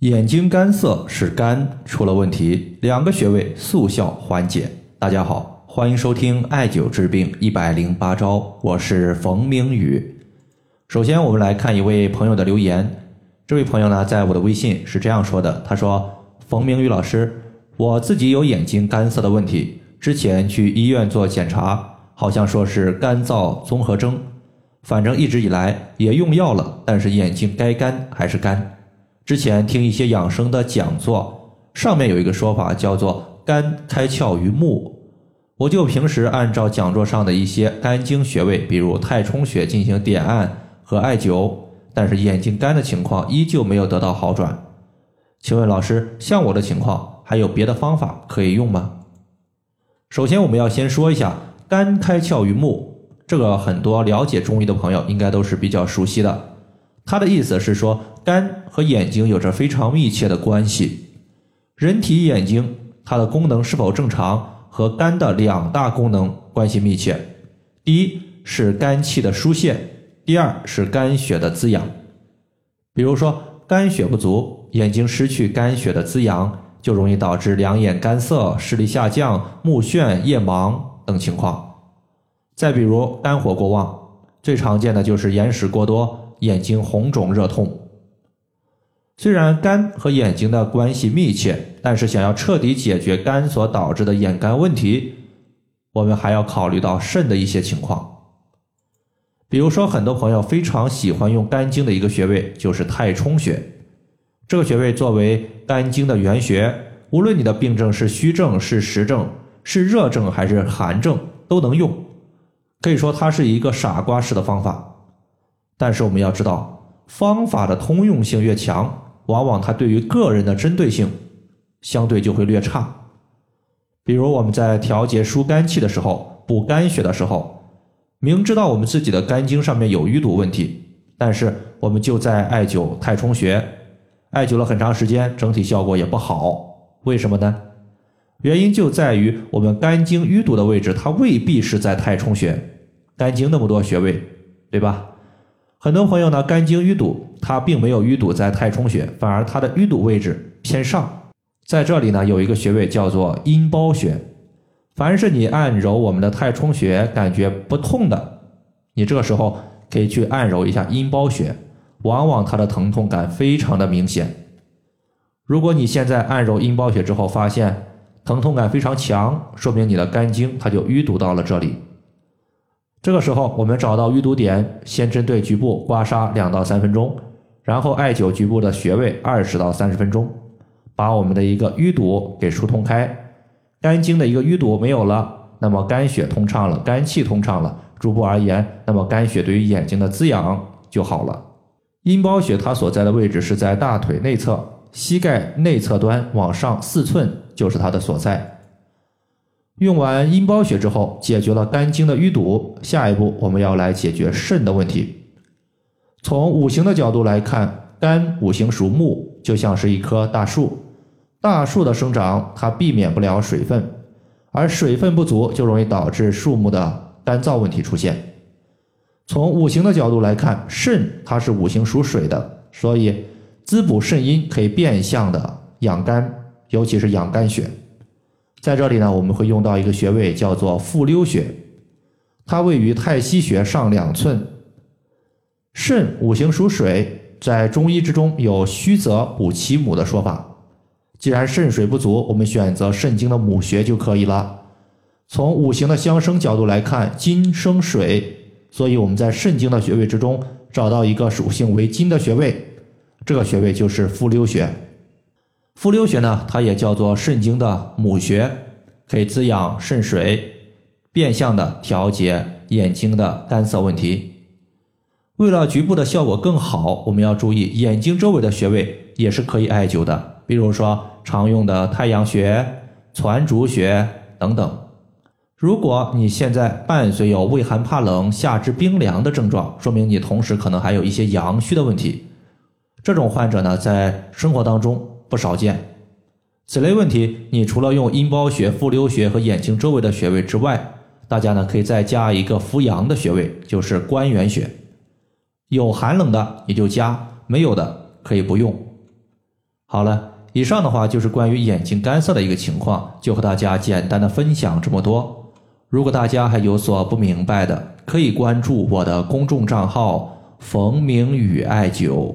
眼睛干涩是肝出了问题，两个穴位速效缓解。大家好，欢迎收听艾灸治病一百零八招，我是冯明宇。首先，我们来看一位朋友的留言。这位朋友呢，在我的微信是这样说的：“他说，冯明宇老师，我自己有眼睛干涩的问题，之前去医院做检查，好像说是干燥综合征，反正一直以来也用药了，但是眼睛该干还是干。”之前听一些养生的讲座，上面有一个说法叫做“肝开窍于目”，我就平时按照讲座上的一些肝经穴位，比如太冲穴进行点按和艾灸，但是眼睛干的情况依旧没有得到好转。请问老师，像我的情况，还有别的方法可以用吗？首先，我们要先说一下“肝开窍于目”，这个很多了解中医的朋友应该都是比较熟悉的。它的意思是说，肝和眼睛有着非常密切的关系。人体眼睛它的功能是否正常，和肝的两大功能关系密切。第一是肝气的疏泄，第二是肝血的滋养。比如说，肝血不足，眼睛失去肝血的滋养，就容易导致两眼干涩、视力下降、目眩、夜盲等情况。再比如，肝火过旺，最常见的就是眼屎过多。眼睛红肿热痛。虽然肝和眼睛的关系密切，但是想要彻底解决肝所导致的眼干问题，我们还要考虑到肾的一些情况。比如说，很多朋友非常喜欢用肝经的一个穴位，就是太冲穴。这个穴位作为肝经的原穴，无论你的病症是虚症、是实症、是热症还是寒症，都能用。可以说，它是一个傻瓜式的方法。但是我们要知道，方法的通用性越强，往往它对于个人的针对性相对就会略差。比如我们在调节疏肝气的时候，补肝血的时候，明知道我们自己的肝经上面有淤堵问题，但是我们就在艾灸太冲穴，艾灸了很长时间，整体效果也不好。为什么呢？原因就在于我们肝经淤堵的位置，它未必是在太冲穴。肝经那么多穴位，对吧？很多朋友呢，肝经淤堵，它并没有淤堵在太冲穴，反而它的淤堵位置偏上，在这里呢有一个穴位叫做阴包穴。凡是你按揉我们的太冲穴感觉不痛的，你这个时候可以去按揉一下阴包穴，往往它的疼痛感非常的明显。如果你现在按揉阴包穴之后发现疼痛感非常强，说明你的肝经它就淤堵到了这里。这个时候，我们找到淤堵点，先针对局部刮痧两到三分钟，然后艾灸局部的穴位二十到三十分钟，把我们的一个淤堵给疏通开，肝经的一个淤堵没有了，那么肝血通畅了，肝气通畅了，逐步而言，那么肝血对于眼睛的滋养就好了。阴包穴它所在的位置是在大腿内侧，膝盖内侧端往上四寸就是它的所在。用完阴包穴之后，解决了肝经的淤堵，下一步我们要来解决肾的问题。从五行的角度来看，肝五行属木，就像是一棵大树。大树的生长，它避免不了水分，而水分不足就容易导致树木的干燥问题出现。从五行的角度来看，肾它是五行属水的，所以滋补肾阴可以变相的养肝，尤其是养肝血。在这里呢，我们会用到一个穴位，叫做复溜穴，它位于太溪穴上两寸。肾五行属水，在中医之中有虚则补其母的说法。既然肾水不足，我们选择肾经的母穴就可以了。从五行的相生角度来看，金生水，所以我们在肾经的穴位之中找到一个属性为金的穴位，这个穴位就是复溜穴。复溜穴呢，它也叫做肾经的母穴，可以滋养肾水，变相的调节眼睛的干涩问题。为了局部的效果更好，我们要注意眼睛周围的穴位也是可以艾灸的，比如说常用的太阳穴、攒竹穴等等。如果你现在伴随有畏寒怕冷、下肢冰凉的症状，说明你同时可能还有一些阳虚的问题。这种患者呢，在生活当中。不少见。此类问题你除了用阴包穴复溜穴和眼睛周围的穴位之外大家呢可以再加一个扶阳的穴位就是关元穴。有寒冷的你就加没有的可以不用。好了以上的话就是关于眼睛干涩的一个情况就和大家简单的分享这么多。如果大家还有所不明白的可以关注我的公众账号冯明宇艾灸